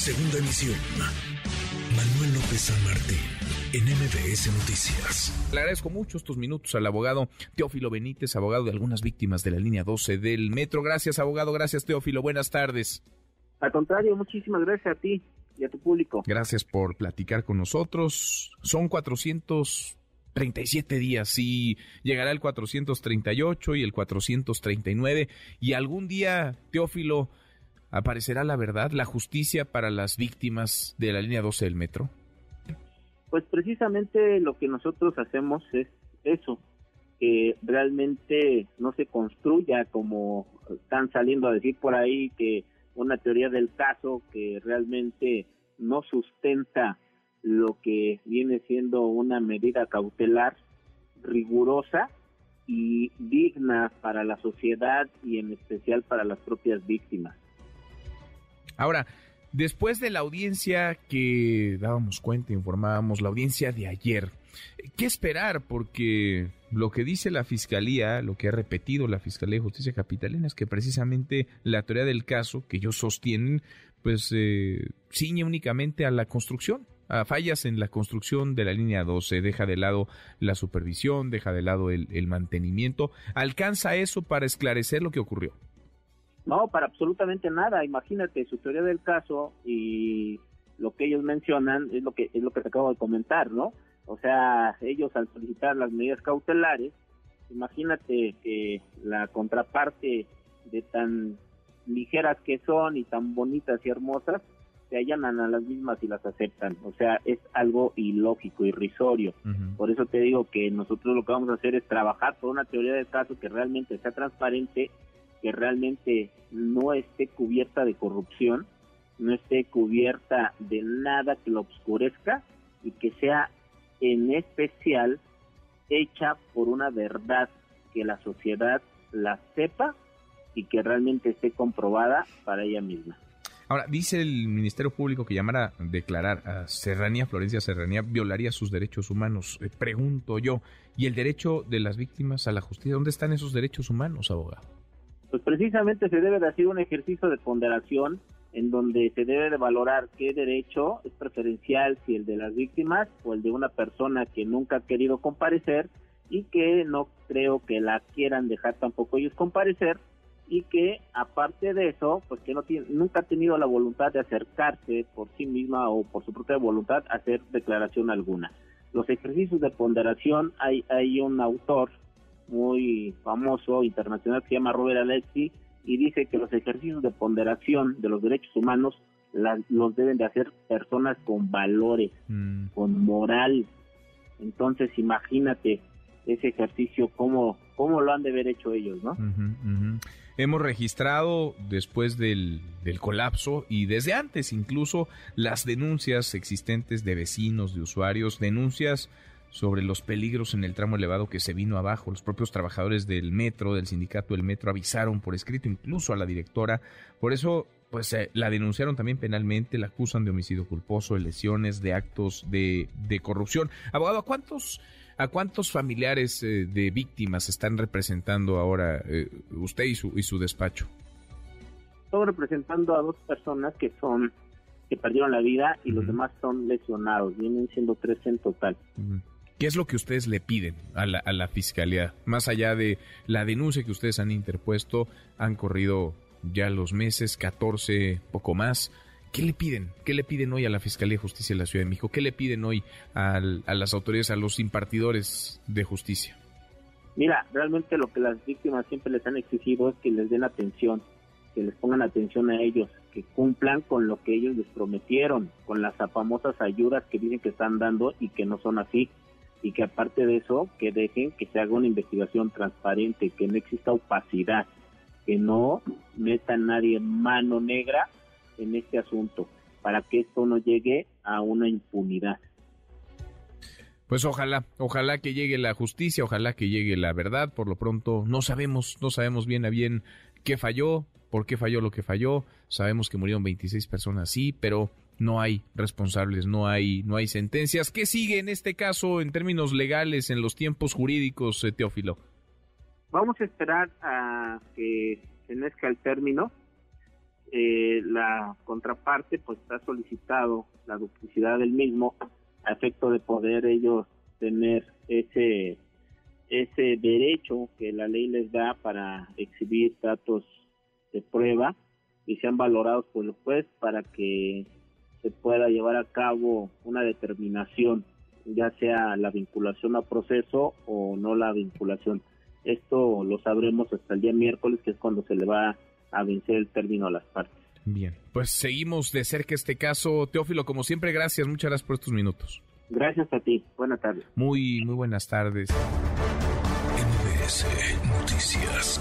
Segunda emisión. Manuel López San Martín, en MBS Noticias. Le agradezco mucho estos minutos al abogado Teófilo Benítez, abogado de algunas víctimas de la línea 12 del metro. Gracias, abogado. Gracias, Teófilo. Buenas tardes. Al contrario, muchísimas gracias a ti y a tu público. Gracias por platicar con nosotros. Son 437 días y llegará el 438 y el 439 y algún día, Teófilo, aparecerá la verdad, la justicia para las víctimas de la línea 12 del metro. Pues precisamente lo que nosotros hacemos es eso, que realmente no se construya como están saliendo a decir por ahí que una teoría del caso que realmente no sustenta lo que viene siendo una medida cautelar rigurosa y digna para la sociedad y en especial para las propias víctimas. Ahora, después de la audiencia que dábamos cuenta, informábamos, la audiencia de ayer, ¿qué esperar? Porque lo que dice la Fiscalía, lo que ha repetido la Fiscalía de Justicia Capitalina es que precisamente la teoría del caso que ellos sostienen, pues eh, ciñe únicamente a la construcción, a fallas en la construcción de la línea 12, deja de lado la supervisión, deja de lado el, el mantenimiento. ¿Alcanza eso para esclarecer lo que ocurrió? No, para absolutamente nada. Imagínate su teoría del caso y lo que ellos mencionan es lo que es lo que te acabo de comentar, ¿no? O sea, ellos al solicitar las medidas cautelares, imagínate que la contraparte de tan ligeras que son y tan bonitas y hermosas, se allanan a las mismas y las aceptan. O sea, es algo ilógico, irrisorio. Por eso te digo que nosotros lo que vamos a hacer es trabajar por una teoría del caso que realmente sea transparente, que realmente no esté cubierta de corrupción, no esté cubierta de nada que lo obscurezca y que sea en especial hecha por una verdad que la sociedad la sepa y que realmente esté comprobada para ella misma. Ahora, dice el Ministerio Público que llamar a declarar a Serranía, Florencia Serranía, violaría sus derechos humanos. Eh, pregunto yo, ¿y el derecho de las víctimas a la justicia? ¿Dónde están esos derechos humanos, abogado? Pues precisamente se debe de hacer un ejercicio de ponderación en donde se debe de valorar qué derecho es preferencial, si el de las víctimas o el de una persona que nunca ha querido comparecer y que no creo que la quieran dejar tampoco ellos comparecer y que aparte de eso, pues que no tiene, nunca ha tenido la voluntad de acercarse por sí misma o por su propia voluntad a hacer declaración alguna. Los ejercicios de ponderación, hay, hay un autor muy famoso internacional que se llama Robert Alexi y dice que los ejercicios de ponderación de los derechos humanos los deben de hacer personas con valores, mm. con moral. Entonces imagínate ese ejercicio, cómo, cómo lo han de haber hecho ellos, ¿no? Hemos registrado después del, del, colapso y desde antes incluso las denuncias existentes de vecinos, de usuarios, denuncias sobre los peligros en el tramo elevado que se vino abajo. Los propios trabajadores del metro, del sindicato del metro, avisaron por escrito incluso a la directora. Por eso, pues eh, la denunciaron también penalmente, la acusan de homicidio culposo, de lesiones, de actos de, de corrupción. Abogado, ¿a cuántos, a cuántos familiares eh, de víctimas están representando ahora eh, usted y su, y su despacho? Estoy representando a dos personas que son que perdieron la vida y los demás son lesionados. Vienen siendo tres en total. ¿Qué es lo que ustedes le piden a la, a la fiscalía? Más allá de la denuncia que ustedes han interpuesto, han corrido ya los meses, 14, poco más. ¿Qué le piden? ¿Qué le piden hoy a la Fiscalía de Justicia de la Ciudad de México? ¿Qué le piden hoy a las autoridades, a los impartidores de justicia? Mira, realmente lo que las víctimas siempre les han exigido es que les den atención, que les pongan atención a ellos, que cumplan con lo que ellos les prometieron, con las famosas ayudas que dicen que están dando y que no son así y que aparte de eso, que dejen que se haga una investigación transparente, que no exista opacidad, que no meta nadie mano negra en este asunto, para que esto no llegue a una impunidad. Pues ojalá, ojalá que llegue la justicia, ojalá que llegue la verdad. Por lo pronto no sabemos, no sabemos bien a bien qué falló, por qué falló lo que falló. Sabemos que murieron 26 personas, sí, pero no hay responsables, no hay, no hay sentencias. ¿Qué sigue en este caso en términos legales, en los tiempos jurídicos, eh, Teófilo? Vamos a esperar a que se el término. Eh, la contraparte pues está solicitado la duplicidad del mismo a efecto de poder ellos tener ese ese derecho que la ley les da para exhibir datos de prueba y sean valorados por el juez para que se pueda llevar a cabo una determinación, ya sea la vinculación a proceso o no la vinculación. Esto lo sabremos hasta el día miércoles, que es cuando se le va a vencer el término a las partes. Bien, pues seguimos de cerca este caso. Teófilo, como siempre, gracias, muchas gracias por estos minutos. Gracias a ti, buenas tardes. Muy, muy buenas tardes. MBS Noticias.